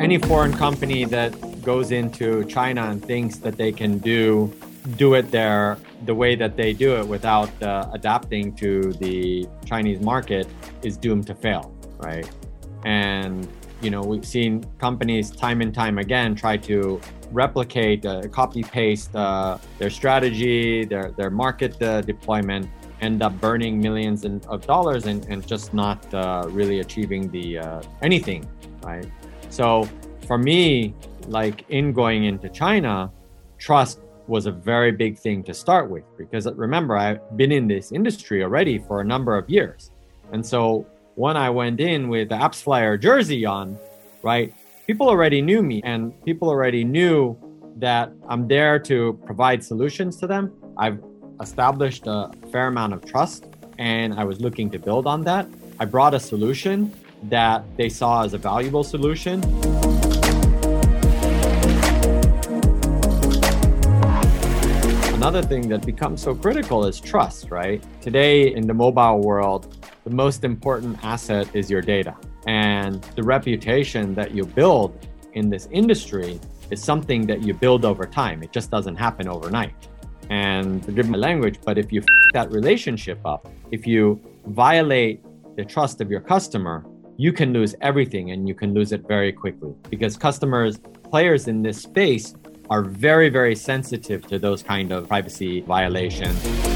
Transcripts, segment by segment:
Any foreign company that goes into China and thinks that they can do do it there the way that they do it without uh, adapting to the Chinese market is doomed to fail, right? And you know we've seen companies time and time again try to replicate, uh, copy paste uh, their strategy, their their market uh, deployment, end up burning millions of dollars and, and just not uh, really achieving the uh, anything, right? So for me, like in going into China, trust was a very big thing to start with because remember I've been in this industry already for a number of years. And so when I went in with the AppsFlyer jersey on, right, people already knew me and people already knew that I'm there to provide solutions to them. I've established a fair amount of trust and I was looking to build on that. I brought a solution that they saw as a valuable solution. Another thing that becomes so critical is trust, right? Today in the mobile world, the most important asset is your data. And the reputation that you build in this industry is something that you build over time. It just doesn't happen overnight. And forgive my language, but if you that relationship up, if you violate the trust of your customer, you can lose everything and you can lose it very quickly because customers, players in this space are very, very sensitive to those kind of privacy violations.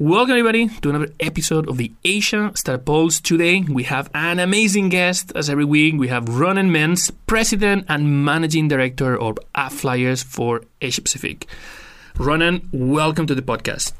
Welcome, everybody, to another episode of the Asia Startup Pulse. Today, we have an amazing guest. As every week, we have Ronen Mense, President and Managing Director of AppsFlyers for Asia Pacific. Ronen, welcome to the podcast.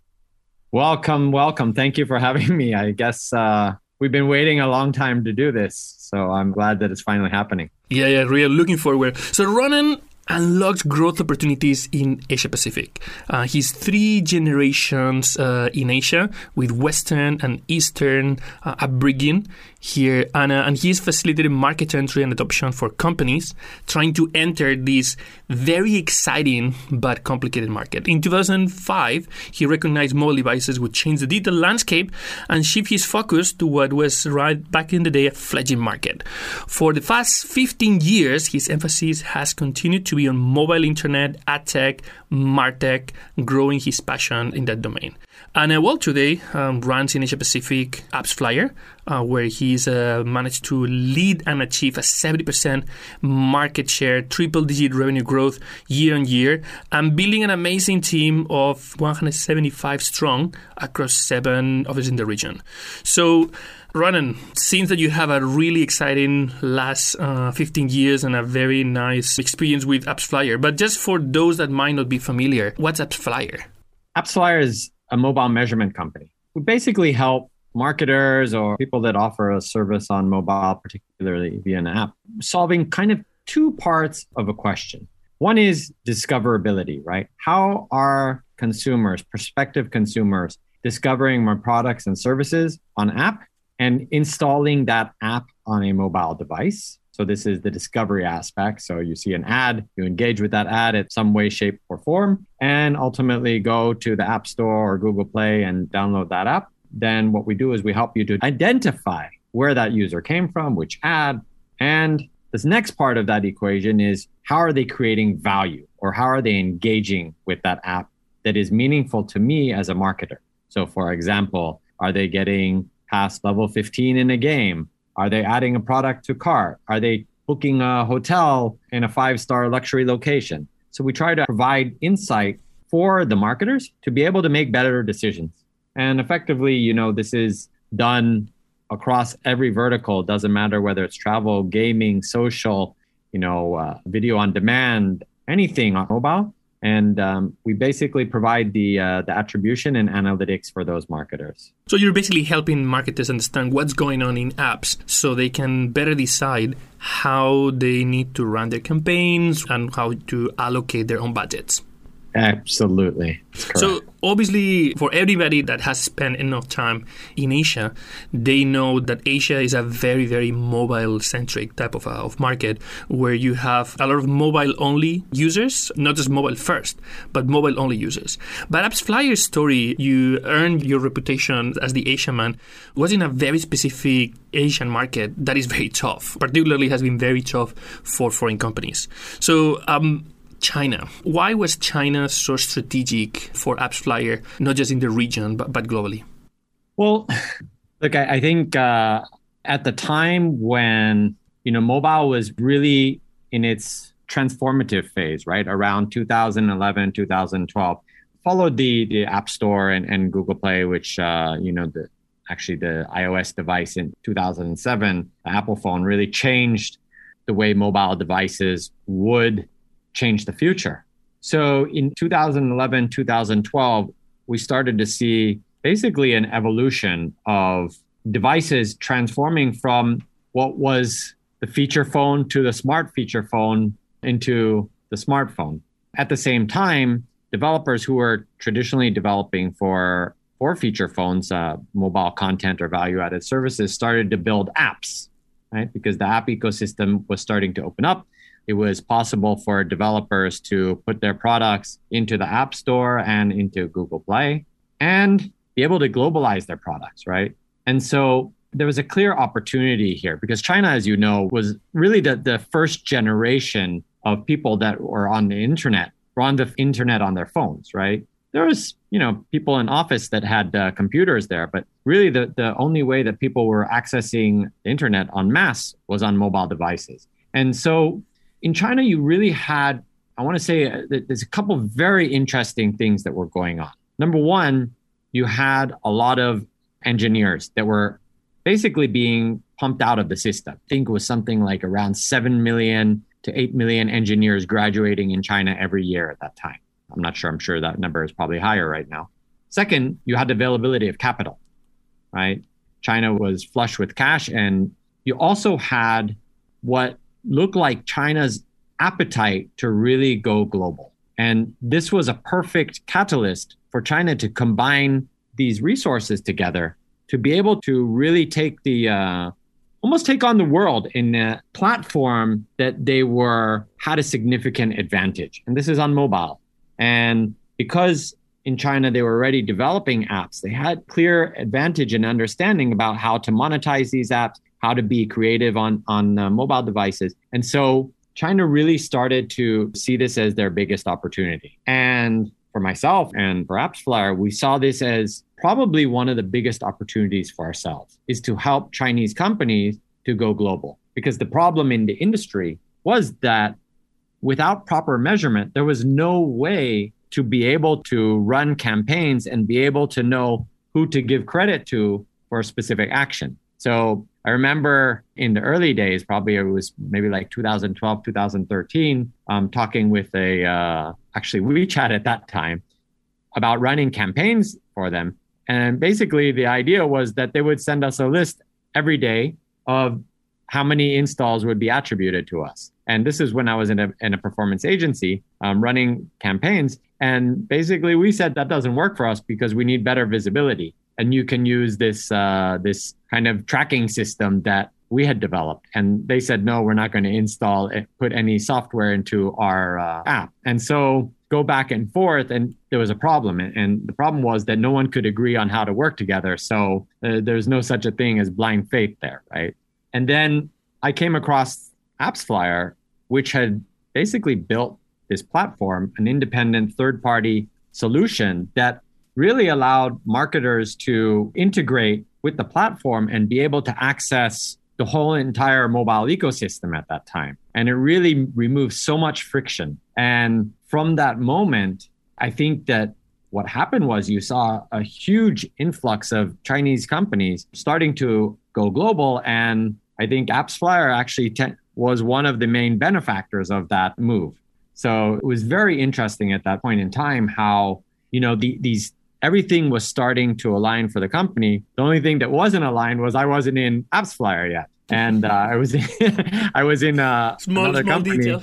Welcome, welcome. Thank you for having me. I guess uh, we've been waiting a long time to do this, so I'm glad that it's finally happening. Yeah, yeah, really looking forward. So, Ronen unlocks growth opportunities in Asia Pacific. Uh, he's three generations uh, in Asia with Western and Eastern uh, upbringing here, and, uh, and he's facilitated market entry and adoption for companies trying to enter this very exciting but complicated market. In 2005, he recognized mobile devices would change the digital landscape and shift his focus to what was right back in the day a fledgling market. For the past 15 years, his emphasis has continued to be on mobile internet, ad tech, martech, growing his passion in that domain. And uh, well, today um, runs in Asia Pacific AppsFlyer, uh, where he's uh, managed to lead and achieve a 70% market share, triple digit revenue growth year on year, and building an amazing team of 175 strong across seven offices in the region. So, Ronen, seems that you have a really exciting last uh, 15 years and a very nice experience with AppsFlyer. But just for those that might not be familiar, what's AppsFlyer? AppsFlyer is a mobile measurement company. We basically help marketers or people that offer a service on mobile, particularly via an app, solving kind of two parts of a question. One is discoverability, right? How are consumers, prospective consumers, discovering more products and services on app and installing that app on a mobile device? So this is the discovery aspect. So you see an ad, you engage with that ad in some way, shape, or form, and ultimately go to the App Store or Google Play and download that app. Then what we do is we help you to identify where that user came from, which ad, and this next part of that equation is how are they creating value or how are they engaging with that app that is meaningful to me as a marketer? So, for example, are they getting past level 15 in a game? Are they adding a product to cart? Are they booking a hotel in a five star luxury location? So we try to provide insight for the marketers to be able to make better decisions. And effectively, you know, this is done across every vertical. Doesn't matter whether it's travel, gaming, social, you know, uh, video on demand, anything on mobile. And um, we basically provide the uh, the attribution and analytics for those marketers. So you're basically helping marketers understand what's going on in apps, so they can better decide how they need to run their campaigns and how to allocate their own budgets. Absolutely. So obviously, for everybody that has spent enough time in Asia, they know that Asia is a very, very mobile-centric type of, uh, of market where you have a lot of mobile-only users, not just mobile first, but mobile-only users. But AppsFlyer's story, you earned your reputation as the Asian man, was in a very specific Asian market that is very tough. Particularly, has been very tough for foreign companies. So. Um, China. Why was China so strategic for AppsFlyer, not just in the region, but, but globally? Well, look, I, I think uh, at the time when, you know, mobile was really in its transformative phase, right? Around 2011, 2012, followed the, the App Store and, and Google Play, which, uh, you know, the, actually the iOS device in 2007, the Apple phone really changed the way mobile devices would change the future. So in 2011, 2012, we started to see basically an evolution of devices transforming from what was the feature phone to the smart feature phone into the smartphone. At the same time, developers who were traditionally developing for for feature phones, uh, mobile content or value added services, started to build apps, right? Because the app ecosystem was starting to open up it was possible for developers to put their products into the App Store and into Google Play and be able to globalize their products, right? And so there was a clear opportunity here because China, as you know, was really the, the first generation of people that were on the internet, were on the internet on their phones, right? There was, you know, people in office that had uh, computers there, but really the, the only way that people were accessing the internet en masse was on mobile devices. And so in China, you really had, I want to say, uh, there's a couple very interesting things that were going on. Number one, you had a lot of engineers that were basically being pumped out of the system. I think it was something like around 7 million to 8 million engineers graduating in China every year at that time. I'm not sure. I'm sure that number is probably higher right now. Second, you had the availability of capital, right? China was flush with cash. And you also had what looked like China's appetite to really go global. And this was a perfect catalyst for China to combine these resources together to be able to really take the uh, almost take on the world in a platform that they were had a significant advantage. And this is on mobile. And because in China they were already developing apps, they had clear advantage and understanding about how to monetize these apps, how to be creative on on uh, mobile devices. And so China really started to see this as their biggest opportunity. And for myself and for AppsFlyer, we saw this as probably one of the biggest opportunities for ourselves is to help Chinese companies to go global. Because the problem in the industry was that without proper measurement, there was no way to be able to run campaigns and be able to know who to give credit to for a specific action. So I remember in the early days, probably it was maybe like 2012, 2013, um, talking with a, uh, actually WeChat at that time about running campaigns for them. And basically, the idea was that they would send us a list every day of how many installs would be attributed to us. And this is when I was in a, in a performance agency um, running campaigns. And basically, we said that doesn't work for us because we need better visibility and you can use this uh, this kind of tracking system that we had developed. And they said no we're not going to install it put any software into our uh, app. And so go back and forth and there was a problem. And the problem was that no one could agree on how to work together. So uh, there's no such a thing as blind faith there right? And then i came across appsflyer which had basically built this platform an independent third party solution that really allowed marketers to integrate with the platform and be able to access the whole entire mobile ecosystem at that time. And it really removed so much friction. And from that moment, I think that what happened was you saw a huge influx of Chinese companies starting to go global. And I think AppsFlyer actually te- was one of the main benefactors of that move. So it was very interesting at that point in time how, you know, the, these everything was starting to align for the company. The only thing that wasn't aligned was I wasn't in AppsFlyer yet. And uh, I was in, I was in uh, small, another small company. detail.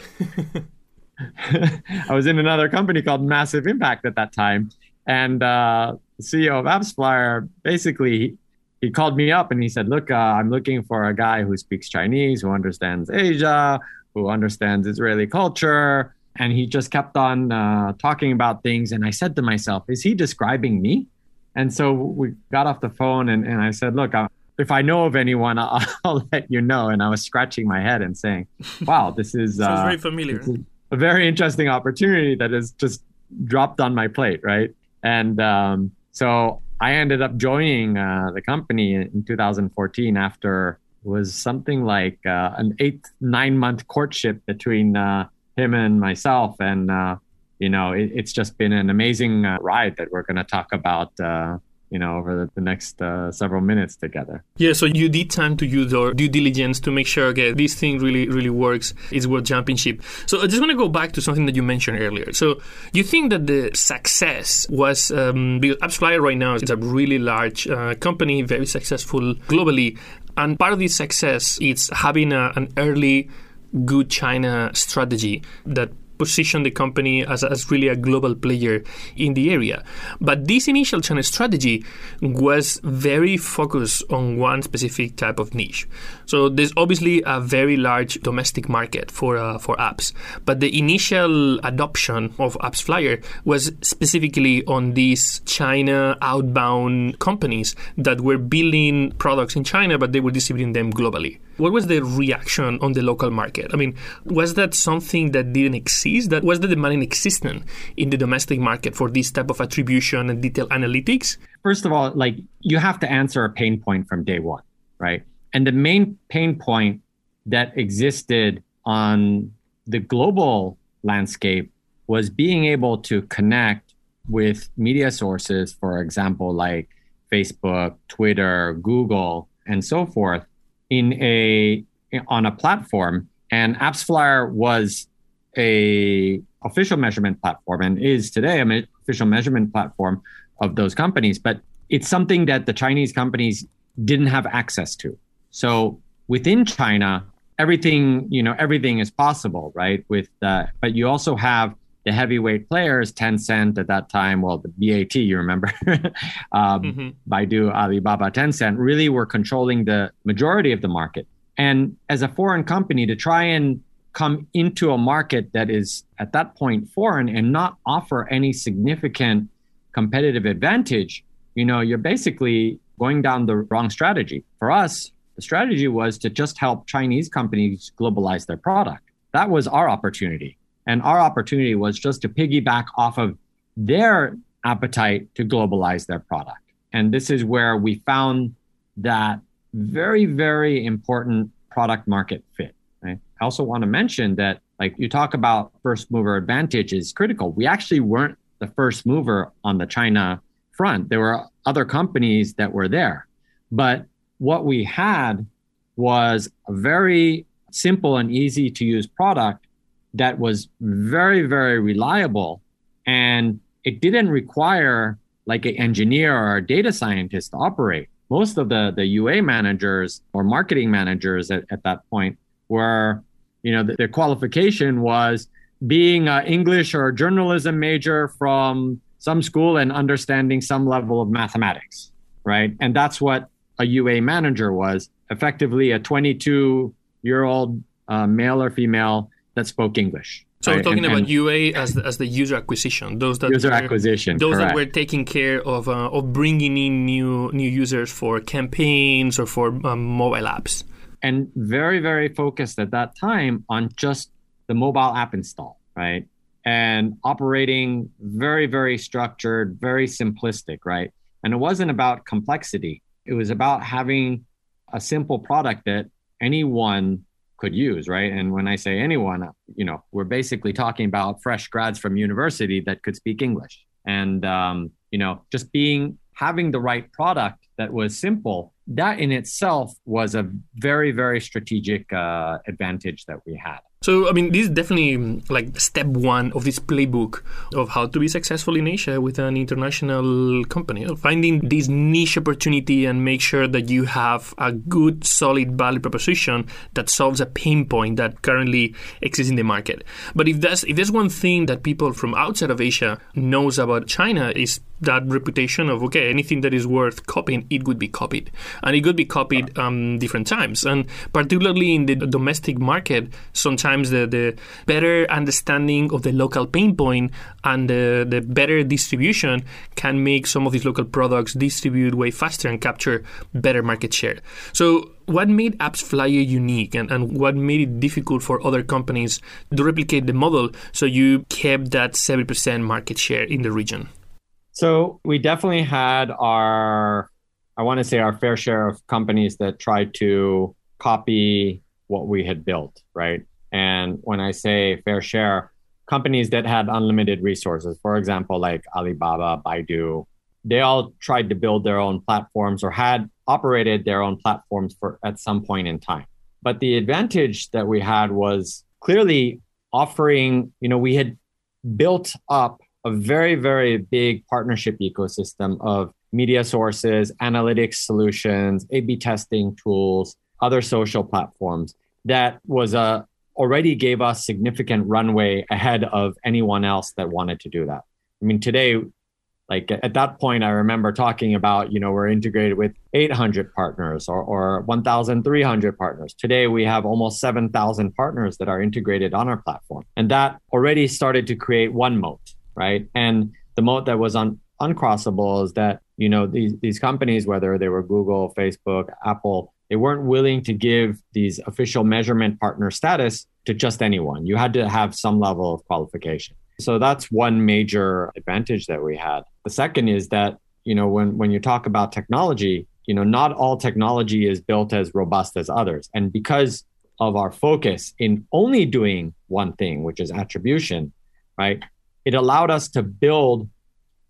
I was in another company called Massive Impact at that time. And uh, CEO of AppsFlyer basically he called me up and he said, "Look, uh, I'm looking for a guy who speaks Chinese, who understands Asia, who understands Israeli culture." And he just kept on uh, talking about things. And I said to myself, "Is he describing me?" And so we got off the phone, and, and I said, "Look, I, if I know of anyone, I'll, I'll, let you know." And I was scratching my head and saying, "Wow, this is uh, very familiar." A very interesting opportunity that is just dropped on my plate, right? And um, so I ended up joining uh, the company in 2014 after was something like uh, an eight nine month courtship between uh, him and myself, and uh, you know it, it's just been an amazing uh, ride that we're going to talk about uh, you know, over the, the next uh, several minutes together. Yeah, so you did time to use your due diligence to make sure, okay, this thing really, really works. It's worth jumping ship. So I just want to go back to something that you mentioned earlier. So you think that the success was, um, because AppsFlyer right now is a really large uh, company, very successful globally. And part of this success is having a, an early good China strategy that position the company as, as really a global player in the area. But this initial China strategy was very focused on one specific type of niche. So there's obviously a very large domestic market for uh, for apps, but the initial adoption of AppsFlyer was specifically on these China outbound companies that were building products in China, but they were distributing them globally. What was the reaction on the local market? I mean, was that something that didn't exist? That was the demand existent in the domestic market for this type of attribution and detailed analytics? First of all, like you have to answer a pain point from day one, right? And the main pain point that existed on the global landscape was being able to connect with media sources, for example, like Facebook, Twitter, Google, and so forth, in a on a platform. And AppsFlyer was a official measurement platform and is today an official measurement platform of those companies. But it's something that the Chinese companies didn't have access to. So within China, everything you know everything is possible, right? With uh, but you also have the heavyweight players, Tencent at that time, well, the BAT, you remember, um, mm-hmm. Baidu, Alibaba, Tencent, really were controlling the majority of the market. And as a foreign company, to try and come into a market that is at that point foreign and not offer any significant competitive advantage, you know, you're basically going down the wrong strategy. For us, the strategy was to just help Chinese companies globalize their product. That was our opportunity. And our opportunity was just to piggyback off of their appetite to globalize their product. And this is where we found that very, very important product market fit. Right? I also want to mention that, like you talk about first mover advantage is critical. We actually weren't the first mover on the China front. There were other companies that were there. But what we had was a very simple and easy to use product that was very, very reliable. And it didn't require like an engineer or a data scientist to operate. Most of the, the UA managers or marketing managers at, at that point were, you know, the, their qualification was being an English or journalism major from some school and understanding some level of mathematics, right? And that's what a UA manager was effectively a 22 year old uh, male or female that spoke English. So we're talking and, about and UA as the, as the user acquisition, those that user were, acquisition, those correct. that were taking care of uh, of bringing in new new users for campaigns or for um, mobile apps, and very very focused at that time on just the mobile app install, right? And operating very very structured, very simplistic, right? And it wasn't about complexity it was about having a simple product that anyone could use, right? And when I say anyone, you know, we're basically talking about fresh grads from university that could speak English, and um, you know, just being having the right product that was simple. That in itself was a very, very strategic uh, advantage that we had. So, I mean, this is definitely like step one of this playbook of how to be successful in Asia with an international company. Finding this niche opportunity and make sure that you have a good, solid value proposition that solves a pain point that currently exists in the market. But if that's if there's one thing that people from outside of Asia knows about China is that reputation of okay anything that is worth copying it would be copied and it could be copied um, different times and particularly in the domestic market sometimes the, the better understanding of the local pain point and the, the better distribution can make some of these local products distribute way faster and capture better market share so what made AppsFlyer unique and, and what made it difficult for other companies to replicate the model so you kept that 70% market share in the region so we definitely had our, I want to say our fair share of companies that tried to copy what we had built, right? And when I say fair share, companies that had unlimited resources, for example, like Alibaba, Baidu, they all tried to build their own platforms or had operated their own platforms for at some point in time. But the advantage that we had was clearly offering, you know, we had built up a very, very big partnership ecosystem of media sources, analytics solutions, A B testing tools, other social platforms that was a already gave us significant runway ahead of anyone else that wanted to do that. I mean, today, like at that point, I remember talking about, you know, we're integrated with 800 partners or, or 1,300 partners. Today, we have almost 7,000 partners that are integrated on our platform. And that already started to create one moat right? And the moat that was un- uncrossable is that you know these these companies, whether they were Google, Facebook, Apple, they weren't willing to give these official measurement partner status to just anyone. You had to have some level of qualification. So that's one major advantage that we had. The second is that you know when when you talk about technology, you know not all technology is built as robust as others, and because of our focus in only doing one thing, which is attribution, right? it allowed us to build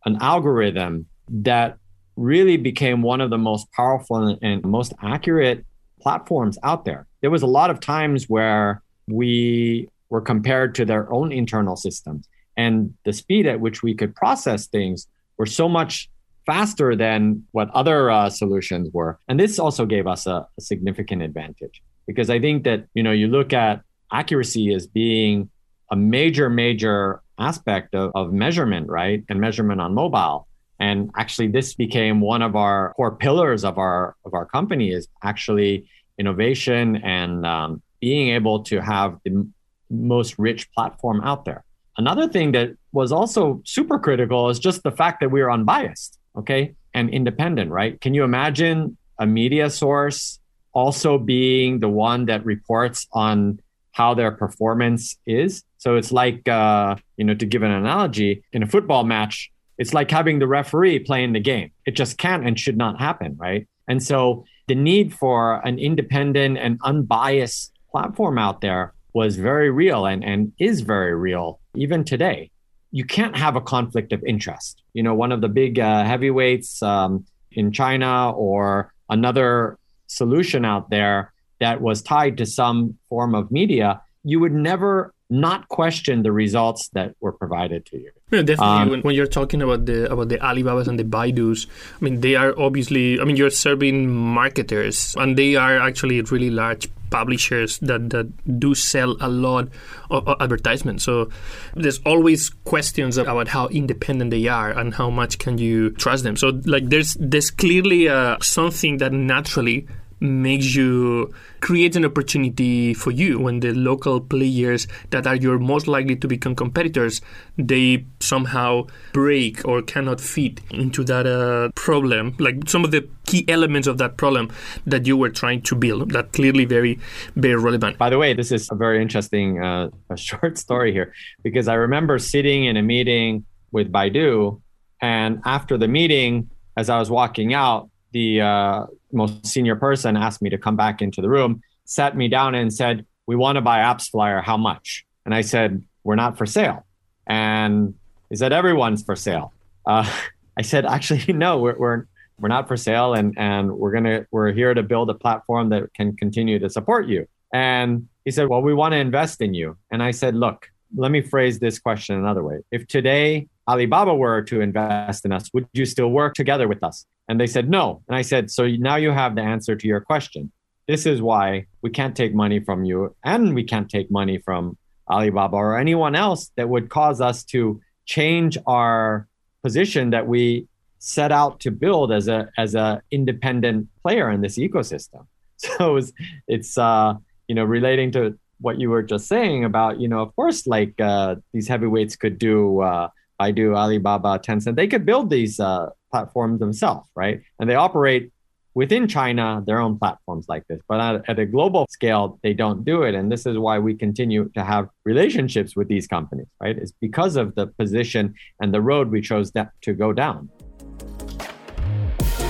an algorithm that really became one of the most powerful and most accurate platforms out there. There was a lot of times where we were compared to their own internal systems and the speed at which we could process things were so much faster than what other uh, solutions were and this also gave us a, a significant advantage because i think that you know you look at accuracy as being a major major aspect of, of measurement, right? And measurement on mobile. And actually, this became one of our core pillars of our of our company is actually innovation and um, being able to have the most rich platform out there. Another thing that was also super critical is just the fact that we are unbiased, okay, and independent, right? Can you imagine a media source also being the one that reports on how their performance is. So it's like, uh, you know, to give an analogy, in a football match, it's like having the referee playing the game. It just can't and should not happen, right? And so the need for an independent and unbiased platform out there was very real and, and is very real even today. You can't have a conflict of interest. You know, one of the big uh, heavyweights um, in China or another solution out there that was tied to some form of media, you would never not question the results that were provided to you. Yeah, definitely. Um, when, when, you're talking about the about the Alibabas and the Baidus, I mean, they are obviously. I mean, you're serving marketers, and they are actually really large publishers that, that do sell a lot of, of advertisements. So there's always questions about how independent they are and how much can you trust them. So like there's there's clearly uh, something that naturally makes you create an opportunity for you when the local players that are your most likely to become competitors they somehow break or cannot fit into that uh, problem like some of the key elements of that problem that you were trying to build that clearly very very relevant. By the way this is a very interesting uh, a short story here because i remember sitting in a meeting with baidu and after the meeting as i was walking out the uh, most senior person asked me to come back into the room, sat me down and said, "We want to buy AppsFlyer. How much?" And I said, "We're not for sale." And he said, "Everyone's for sale." Uh, I said, "Actually, no, we're, we're we're not for sale, and and we're gonna we're here to build a platform that can continue to support you." And He said, Well, we want to invest in you. And I said, Look, let me phrase this question another way. If today Alibaba were to invest in us, would you still work together with us? And they said, No. And I said, So now you have the answer to your question. This is why we can't take money from you and we can't take money from Alibaba or anyone else that would cause us to change our position that we set out to build as a as a independent player in this ecosystem. So it's, it's uh, you know relating to what you were just saying about you know of course like uh, these heavyweights could do uh, Baidu, Alibaba, Tencent, they could build these uh, platforms themselves, right? And they operate within China their own platforms like this. But at, at, a global scale, they don't do it. And this is why we continue to have relationships with these companies, right? It's because of the position and the road we chose to go down.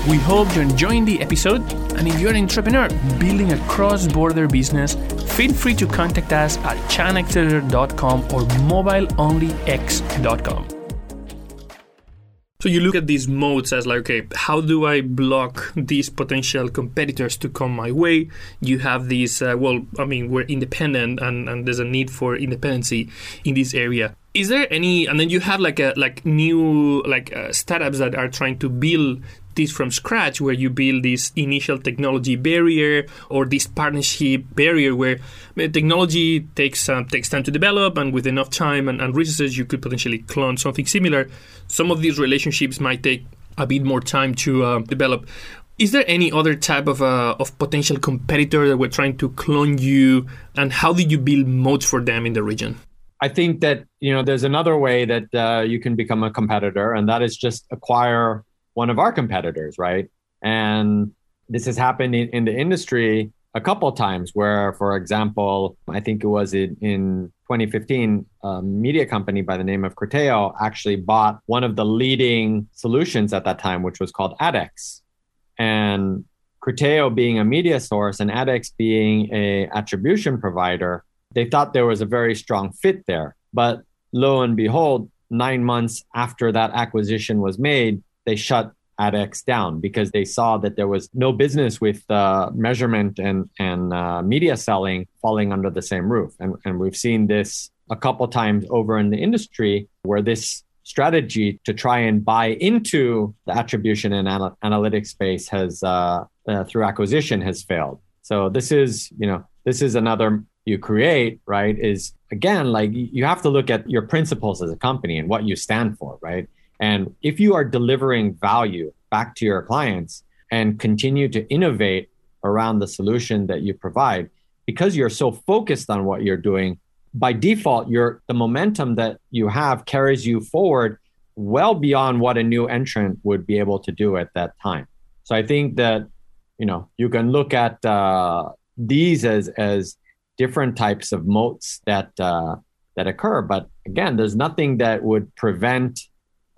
We hope you're enjoying the episode. And if you're an entrepreneur building a cross border business, feel free to contact us at chinaaccelerator.com or mobileonlyx.com. So you look at these moats as like, okay, how do I block these potential competitors to come my way? You have these, uh, well, I mean, we're independent and, and there's a need for independency in this area. Is there any, and then you have like a like new like uh, startups that are trying to build this from scratch where you build this initial technology barrier or this partnership barrier where technology takes uh, takes time to develop and with enough time and, and resources you could potentially clone something similar. Some of these relationships might take a bit more time to uh, develop. Is there any other type of uh, of potential competitor that were trying to clone you and how did you build moats for them in the region? I think that you know there's another way that uh, you can become a competitor, and that is just acquire one of our competitors, right? And this has happened in, in the industry a couple times where, for example, I think it was in, in 2015, a media company by the name of Criteo actually bought one of the leading solutions at that time, which was called AdX. And Criteo being a media source and AdX being a attribution provider, they thought there was a very strong fit there. But lo and behold, nine months after that acquisition was made, they shut AdX down because they saw that there was no business with uh, measurement and and uh, media selling falling under the same roof, and and we've seen this a couple times over in the industry where this strategy to try and buy into the attribution and anal- analytics space has uh, uh through acquisition has failed. So this is you know this is another you create right is again like you have to look at your principles as a company and what you stand for right and if you are delivering value back to your clients and continue to innovate around the solution that you provide, because you're so focused on what you're doing, by default, your the momentum that you have carries you forward well beyond what a new entrant would be able to do at that time. So I think that you know you can look at uh, these as as different types of moats that uh, that occur. But again, there's nothing that would prevent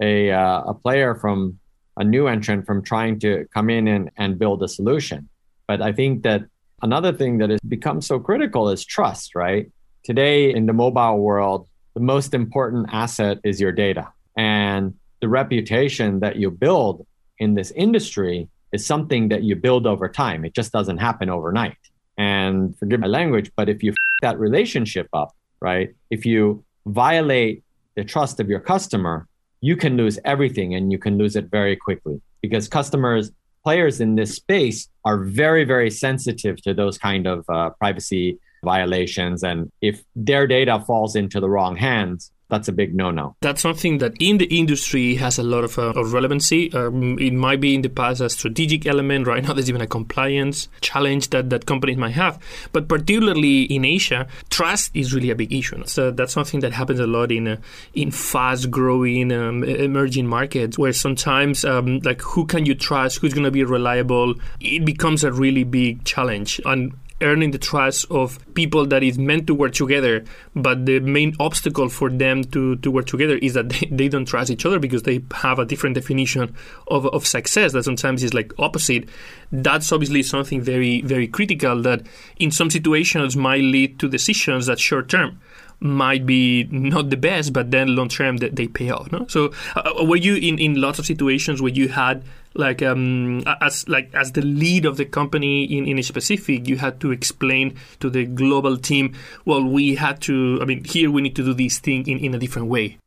a, uh, a player from a new entrant from trying to come in and, and build a solution. But I think that another thing that has become so critical is trust, right? Today in the mobile world, the most important asset is your data. And the reputation that you build in this industry is something that you build over time. It just doesn't happen overnight. And forgive my language, but if you f- that relationship up, right? If you violate the trust of your customer, you can lose everything and you can lose it very quickly because customers players in this space are very very sensitive to those kind of uh, privacy violations. And if their data falls into the wrong hands that's a big no-no. That's something that in the industry has a lot of, uh, of relevancy. Um, it might be in the past a strategic element. Right now, there's even a compliance challenge that, that companies might have. But particularly in Asia, trust is really a big issue. So that's something that happens a lot in uh, in fast-growing um, emerging markets, where sometimes um, like who can you trust, who's going to be reliable, it becomes a really big challenge. And earning the trust of people that is meant to work together but the main obstacle for them to, to work together is that they, they don't trust each other because they have a different definition of, of success that sometimes is like opposite. That's obviously something very very critical that in some situations might lead to decisions that short term might be not the best, but then long term they, they pay off. No? So uh, were you in, in lots of situations where you had like um, as like as the lead of the company in, in Asia Pacific, you had to explain to the global team, well, we had to. I mean, here we need to do this thing in, in a different way.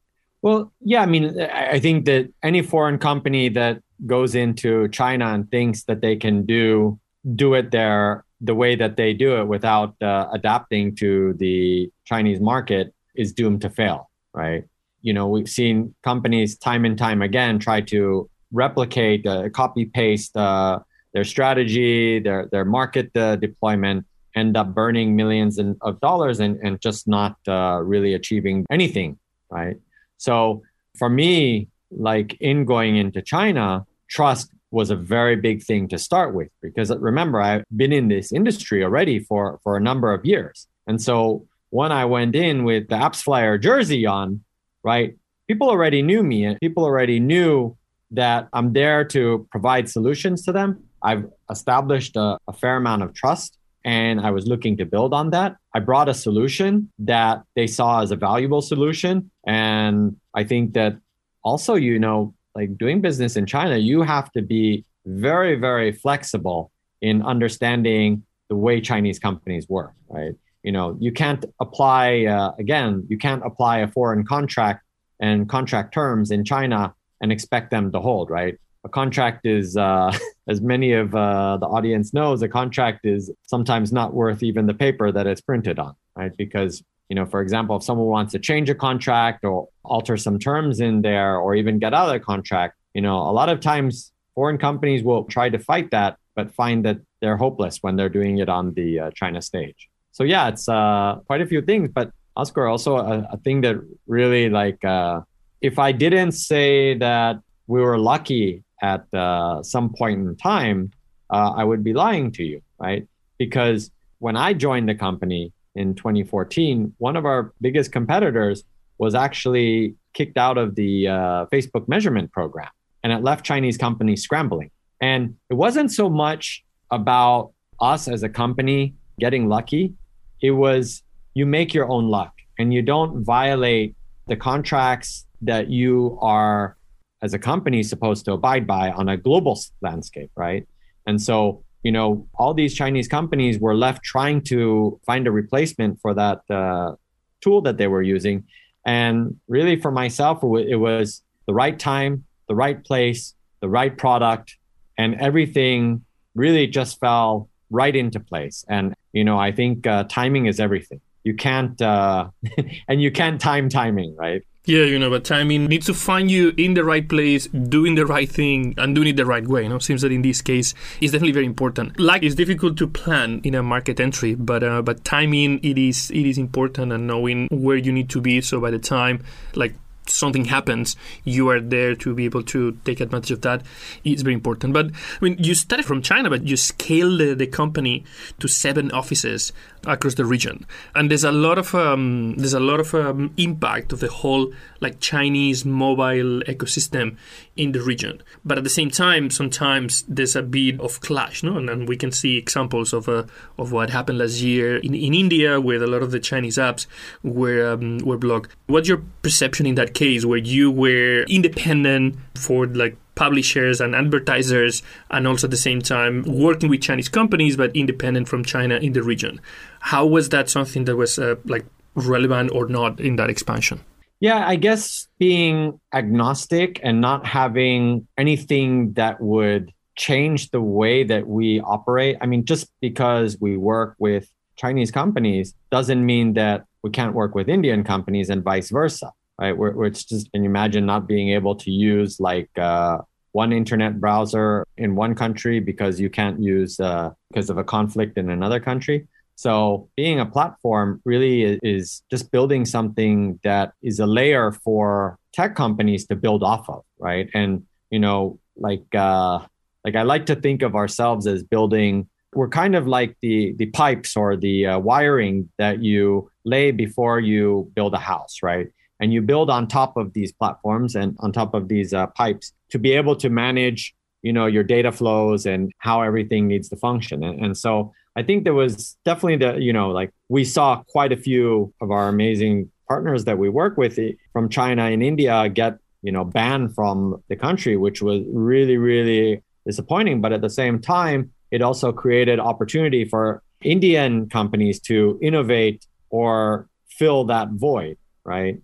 Well, yeah, I mean, I think that any foreign company that goes into China and thinks that they can do do it there the way that they do it without uh, adapting to the Chinese market is doomed to fail, right? You know, we've seen companies time and time again try to replicate, uh, copy paste uh, their strategy, their their market uh, deployment, end up burning millions in, of dollars and and just not uh, really achieving anything, right? So for me, like in going into China, trust was a very big thing to start with because remember I've been in this industry already for for a number of years. And so when I went in with the AppsFlyer jersey on, right, people already knew me and people already knew that I'm there to provide solutions to them. I've established a, a fair amount of trust and I was looking to build on that. I brought a solution that they saw as a valuable solution. And I think that also, you know, like doing business in China, you have to be very, very flexible in understanding the way Chinese companies work, right? You know, you can't apply, uh, again, you can't apply a foreign contract and contract terms in China and expect them to hold, right? A contract is, uh, as many of uh, the audience knows, a contract is sometimes not worth even the paper that it's printed on, right? Because you know, for example, if someone wants to change a contract or alter some terms in there or even get out of the contract, you know, a lot of times foreign companies will try to fight that, but find that they're hopeless when they're doing it on the uh, China stage. So yeah, it's uh, quite a few things, but Oscar, also a, a thing that really like, uh, if I didn't say that we were lucky at uh, some point in time, uh, I would be lying to you, right? Because when I joined the company, in 2014, one of our biggest competitors was actually kicked out of the uh, Facebook measurement program and it left Chinese companies scrambling. And it wasn't so much about us as a company getting lucky, it was you make your own luck and you don't violate the contracts that you are as a company supposed to abide by on a global landscape, right? And so you know, all these Chinese companies were left trying to find a replacement for that uh, tool that they were using. And really, for myself, it was the right time, the right place, the right product, and everything really just fell right into place. And, you know, I think uh, timing is everything. You can't, uh, and you can't time timing, right? Yeah, you know, but timing needs to find you in the right place, doing the right thing, and doing it the right way. You know, seems that in this case it's definitely very important. Like it's difficult to plan in a market entry, but uh, but timing it is it is important, and knowing where you need to be. So by the time like something happens, you are there to be able to take advantage of that. It's very important. But I mean, you started from China, but you scaled the, the company to seven offices across the region, and there's a lot of um, there's a lot of um, impact of the whole like Chinese mobile ecosystem in the region. But at the same time, sometimes there's a bit of clash, no? And, and we can see examples of uh, of what happened last year in, in India, where a lot of the Chinese apps were um, were blocked. What's your perception in that case, where you were independent for like publishers and advertisers, and also at the same time working with Chinese companies but independent from China in the region. How was that something that was uh, like relevant or not in that expansion? Yeah, I guess being agnostic and not having anything that would change the way that we operate. I mean, just because we work with Chinese companies doesn't mean that we can't work with Indian companies and vice versa, right? Where, where it's just, and you imagine not being able to use like uh, one internet browser in one country because you can't use uh, because of a conflict in another country. So being a platform really is just building something that is a layer for tech companies to build off of, right? And you know, like uh, like I like to think of ourselves as building. We're kind of like the the pipes or the uh, wiring that you lay before you build a house, right? And you build on top of these platforms and on top of these uh, pipes to be able to manage you know your data flows and how everything needs to function and, and, so I think there was definitely the, you know, like we saw quite a few of our amazing partners that we work with from China and India get, you know, banned from the country, which was really, really disappointing. But at the same time, it also created opportunity for Indian companies to innovate or fill that void, right?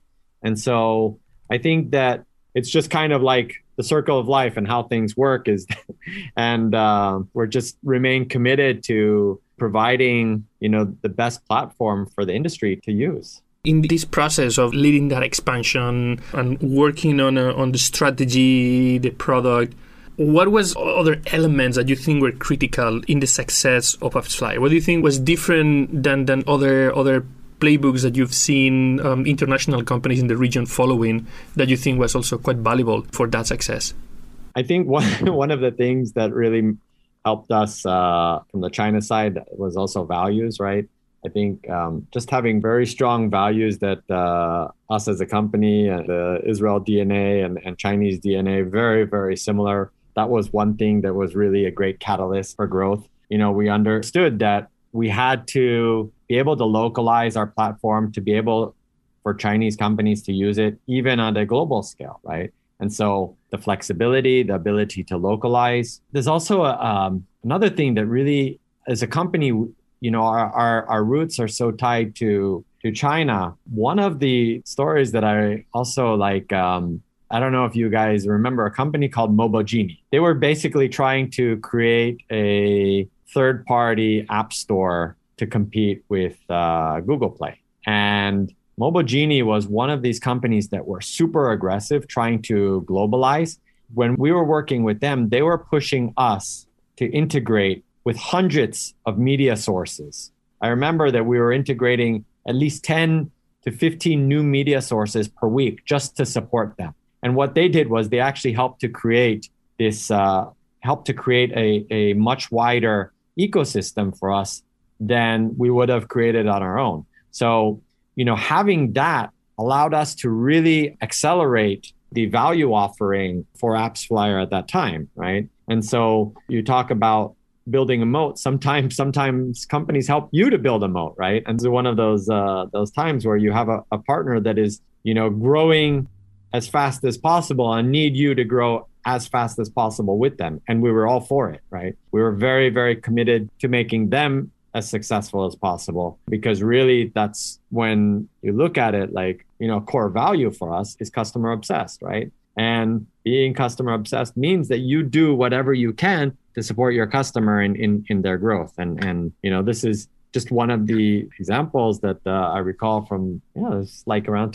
And so I think that it's just kind of like the circle of life and how things work is and uh, we're just remain committed to providing you know the best platform for the industry to use in this process of leading that expansion and working on a, on the strategy the product what was other elements that you think were critical in the success of AppsFlyer? What do you think was different than, than other other playbooks that you've seen um, international companies in the region following that you think was also quite valuable for that success? I think one one of the things that really helped us uh, from the China side was also values, right? I think um, just having very strong values that uh, us as a company, and the Israel DNA and, and Chinese DNA, very very similar. That was one thing that was really a great catalyst for growth. You know, we understood that we had to be able to localize our platform to be able for Chinese companies to use it even on a global scale, right? And so the flexibility, the ability to localize. There's also a, um, another thing that really, as a company, you know, our, our, our roots are so tied to to China. One of the stories that I also like, um, I don't know if you guys remember a company called Mobogenie. They were basically trying to create a third party app store to compete with uh, Google Play. And Mobogenie was one of these companies that were super aggressive trying to globalize. When we were working with them, they were pushing us to integrate with hundreds of media sources. I remember that we were integrating at least 10 to 15 new media sources per week just to support them. And what they did was they actually helped to create this, uh, helped to create a, a much wider ecosystem for us than we would have created on our own. So, you know, having that allowed us to really accelerate the value offering for AppsFlyer at that time, right? And so you talk about building a moat. Sometimes, sometimes companies help you to build a moat, right? And so one of those uh, those times where you have a, a partner that is, you know, growing as fast as possible and need you to grow as fast as possible with them. And we were all for it, right? We were very, very committed to making them as successful as possible because really that's when you look at it like you know core value for us is customer obsessed right and being customer obsessed means that you do whatever you can to support your customer in in, in their growth and and you know this is just one of the examples that uh, I recall from you know it's like around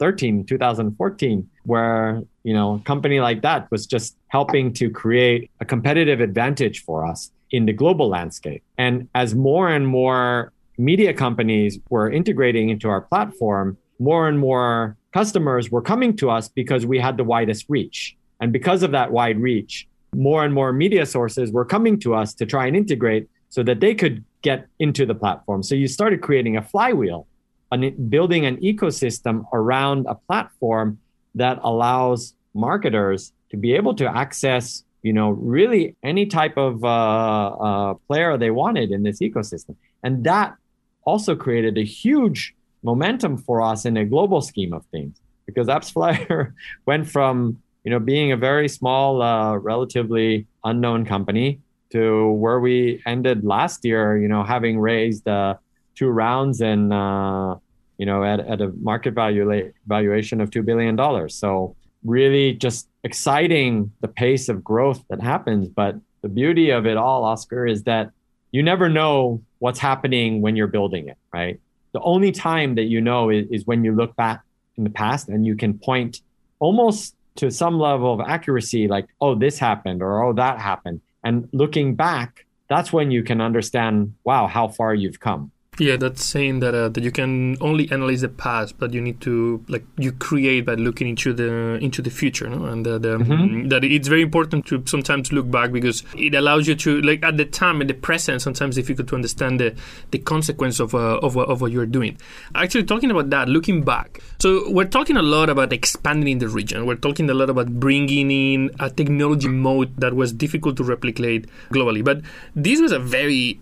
2013 2014 where you know a company like that was just helping to create a competitive advantage for us in the global landscape. And as more and more media companies were integrating into our platform, more and more customers were coming to us because we had the widest reach. And because of that wide reach, more and more media sources were coming to us to try and integrate so that they could get into the platform. So you started creating a flywheel, an, building an ecosystem around a platform that allows marketers to be able to access you know, really any type of uh, uh, player they wanted in this ecosystem. And that also created a huge momentum for us in a global scheme of things because AppsFlyer went from, you know, being a very small, uh, relatively unknown company to where we ended last year, you know, having raised uh, two rounds and, uh, you know, at, at a market value valuation of $2 billion. So really just exciting the pace of growth that happens. But the beauty of it all, Oscar, is that you never know what's happening when you're building it, right? The only time that you know is, is when you look back in the past and you can point almost to some level of accuracy, like, oh, this happened or oh, that happened. And looking back, that's when you can understand, wow, how far you've come. Yeah, that's saying that uh, that you can only analyze the past, but you need to like you create by looking into the into the future, no? and that um, mm-hmm. that it's very important to sometimes look back because it allows you to like at the time in the present. Sometimes difficult to understand the the consequence of uh, of, of what you're doing. Actually, talking about that, looking back, so we're talking a lot about expanding in the region. We're talking a lot about bringing in a technology moat that was difficult to replicate globally, but this was a very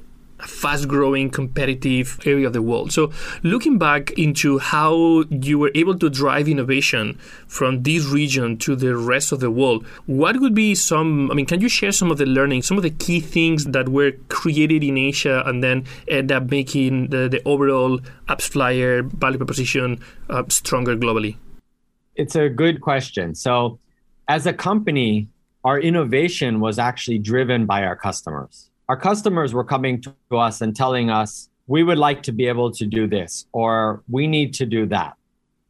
fast growing competitive area of the world. So, looking back into how you were able to drive innovation from this region to the rest of the world, what would be some, I mean, can you share some of the learning, some of the key things that were created in Asia and then end up making the, the overall AppsFlyer value proposition uh, stronger globally? It's a good question. So, as a company, our innovation was actually driven by our customers. Our customers were coming to us and telling us, we would like to be able to do this, or we need to do that.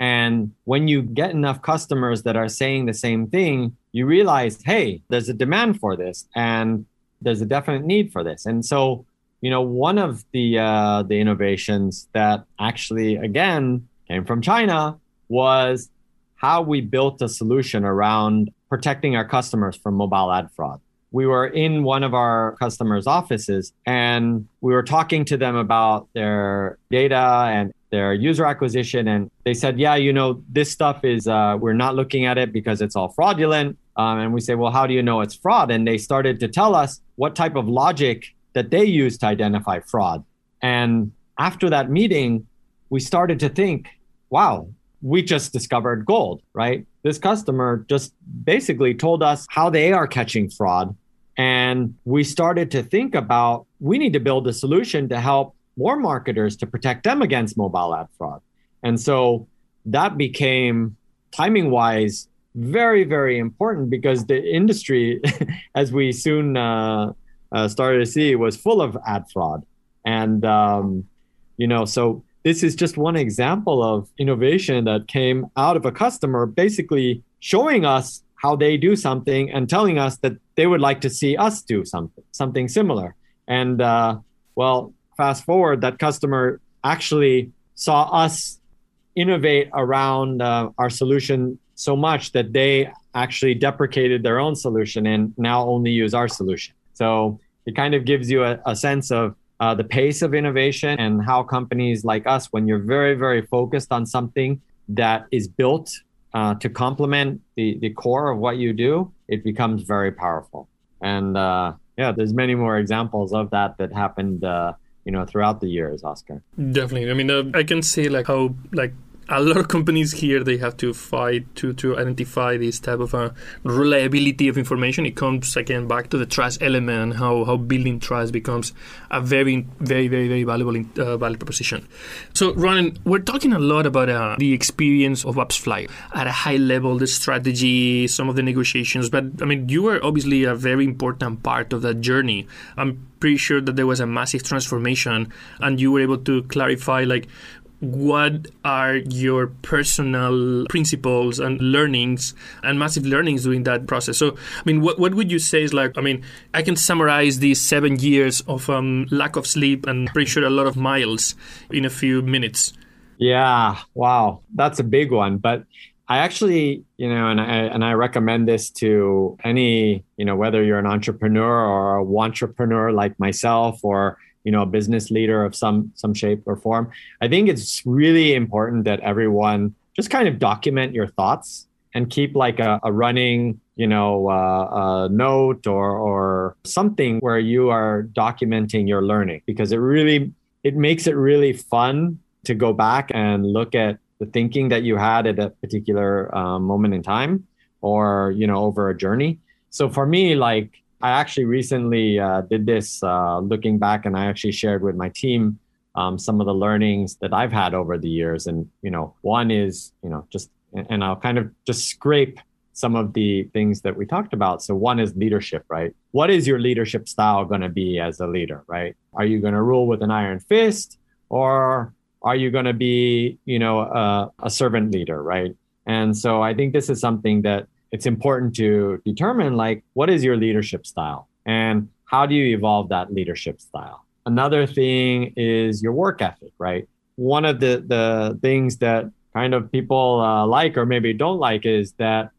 And when you get enough customers that are saying the same thing, you realize, hey, there's a demand for this and there's a definite need for this. And so, you know, one of the uh, the innovations that actually again came from China was how we built a solution around protecting our customers from mobile ad fraud. We were in one of our customers' offices and we were talking to them about their data and their user acquisition. And they said, Yeah, you know, this stuff is, uh, we're not looking at it because it's all fraudulent. Um, and we say, Well, how do you know it's fraud? And they started to tell us what type of logic that they use to identify fraud. And after that meeting, we started to think, wow, we just discovered gold, right? This customer just basically told us how they are catching fraud. And we started to think about we need to build a solution to help more marketers to protect them against mobile ad fraud. And so that became timing wise very, very important because the industry, as we soon uh, uh, started to see, was full of ad fraud. And, um, you know, so this is just one example of innovation that came out of a customer basically showing us how they do something and telling us that they would like to see us do something something similar. And uh, well fast forward that customer actually saw us innovate around uh, our solution so much that they actually deprecated their own solution and now only use our solution. So it kind of gives you a, a sense of uh, the pace of innovation and how companies like us, when you're very, very focused on something that is built uh, to complement the, the core of what you do, it becomes very powerful. And uh, yeah, there's many more examples of that that happened, uh, you know, throughout the years, Oscar. Definitely. I mean, uh, I can see like how like a lot of companies here they have to fight to to identify this type of uh, reliability of information. It comes again back to the trust element, and how how building trust becomes a very very very very valuable uh, proposition. So, Ronen, we're talking a lot about uh, the experience of AppsFlyer at a high level, the strategy, some of the negotiations. But I mean, you were obviously a very important part of that journey. I'm pretty sure that there was a massive transformation, and you were able to clarify like what are your personal principles and learnings and massive learnings during that process? So i mean what, what would you say is like i mean i can summarize these seven years of um, lack of sleep and pretty sure a lot of miles in a few minutes. Yeah. Wow. That's a big one. But I actually, you know, and I and I recommend this to any, you know, whether you're an entrepreneur or a entrepreneur like myself, or you know a business leader of some some shape or form. I think it's really important that everyone just kind of document your thoughts and keep like a, a running you know uh, a note or or something where you are documenting your learning because it really it makes it really fun to go back and look at the thinking that you had at a particular uh, moment in time or you know over a journey. So for me like I actually recently uh, did this uh, looking back, and I actually shared with my team um, some of the learnings that I've had over the years. And you know, one is you know just, and I'll kind of just scrape some of the things that we talked about. So one is leadership, right? What is your leadership style going to be as a leader, right? Are you going to rule with an iron fist, or are you going to be, you know, a, a servant leader, right? And so I think this is something that it's important to determine like what is your leadership style and how do you evolve that leadership style? Another thing is your work ethic right? One of the the things that kind of people uh, like or maybe don't like is that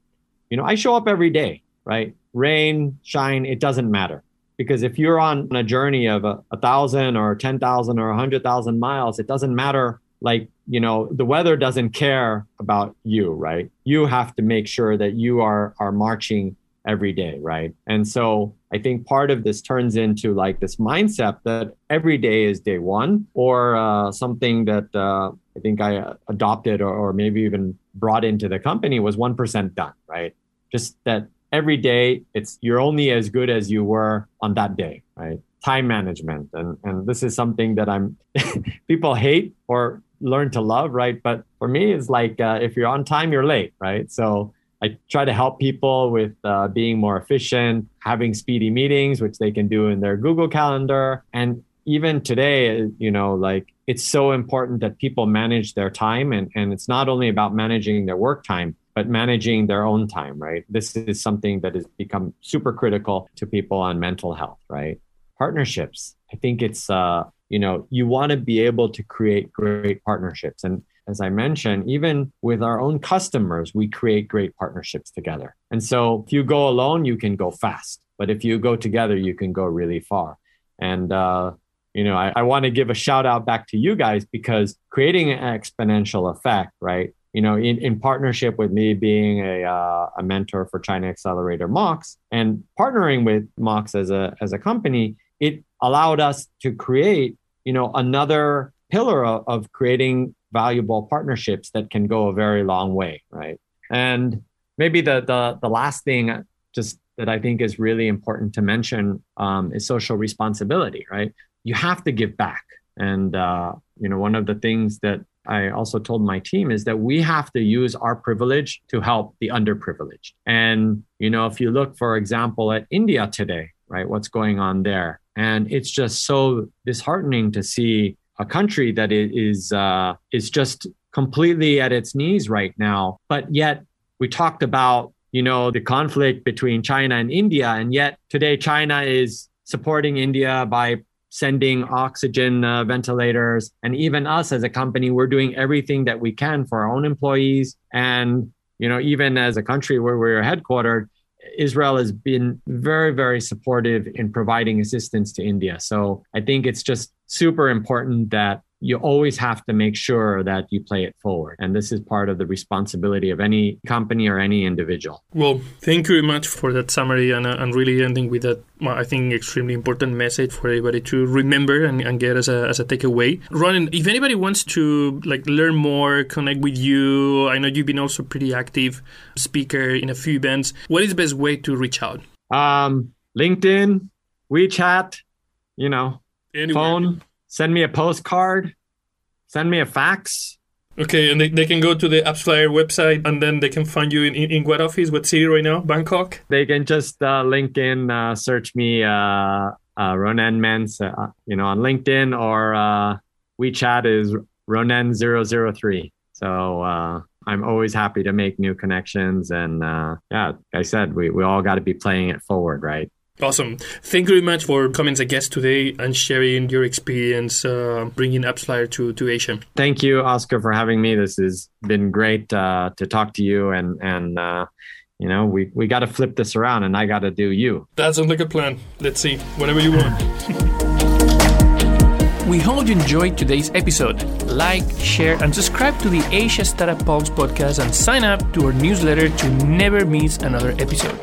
you know i show up every day right? Rain shine it doesn't matter. Because if you're on a journey of a, a thousand or ten thousand or a hundred thousand miles it doesn't matter like you know the weather doesn't care about you right you have to make sure that you are are marching every day, right? And so I think part of this turns into like this mindset that every day is day one, or uh, something that uh, I think I adopted or, or maybe even brought into the company was 1% done, right? Just that every day it's you're only as good as you were on that day, right? Time management. And, and this is something that I'm, people hate or learn to love, right? But for me, it's like uh, if you're on time, you're late, right? So I try to help people with uh, being more efficient, having speedy meetings, which they can do in their Google Calendar. And even today, you know, like it's so important that people manage their time. And, and it's not only about managing their work time, but managing their own time, right? This is something that has become super critical to people on mental health, right? Partnerships. I think it's, uh, you know, you want to be able to create great partnerships. And as I mentioned, even with our own customers, we create great partnerships together. And so if you go alone, you can go fast. But if you go together, you can go really far. And, uh, you know, I, I want to give a shout out back to you guys because creating an exponential effect, right? You know, in, in partnership with me being a, uh, a mentor for China Accelerator Mox and partnering with Mox as a, as a company, it allowed us to create, you know, another pillar of, of creating valuable partnerships that can go a very long way, right? And maybe the the the last thing just that I think is really important to mention um, is social responsibility, right? You have to give back, and uh, you know one of the things that I also told my team is that we have to use our privilege to help the underprivileged. And you know, if you look, for example, at India today, right, what's going on there, and it's just so disheartening to see a country that is uh, is just completely at its knees right now. But yet we talked about you know the conflict between China and India, and yet today China is supporting India by sending oxygen uh, ventilators and even us as a company we're doing everything that we can for our own employees and you know even as a country where we're headquartered Israel has been very, very supportive in providing assistance to India. So I think it's just super important that you always have to make sure that you play it forward. And this is part of the responsibility of any company or any individual. Well, thank you very much for that summary and, uh, and really ending with that, I think, extremely important message for everybody to remember and, and get as a, as a takeaway. Ronen, if anybody wants to like learn more, connect with you, I know you've been also pretty active speaker in a few events. What is the best way to reach out? Um, LinkedIn, WeChat, you know, Anywhere. phone send me a postcard, send me a fax. Okay, and they, they can go to the AppsFlyer website and then they can find you in, in, in what office, what city right now? Bangkok? They can just uh, link in, uh, search me, uh, uh, Ronen Mense, uh, you know, on LinkedIn or uh, WeChat is Ronan003. So uh, I'm always happy to make new connections. And uh, yeah, like I said, we, we all got to be playing it forward, right? Awesome. Thank you very much for coming as a guest today and sharing your experience uh, bringing AppsFlyer to, to Asia. Thank you, Oscar, for having me. This has been great uh, to talk to you and, and uh, you know, we, we got to flip this around and I got to do you. That sounds like a plan. Let's see. Whatever you want. We hope you enjoyed today's episode. Like, share, and subscribe to the Asia Startup Pulse podcast and sign up to our newsletter to never miss another episode.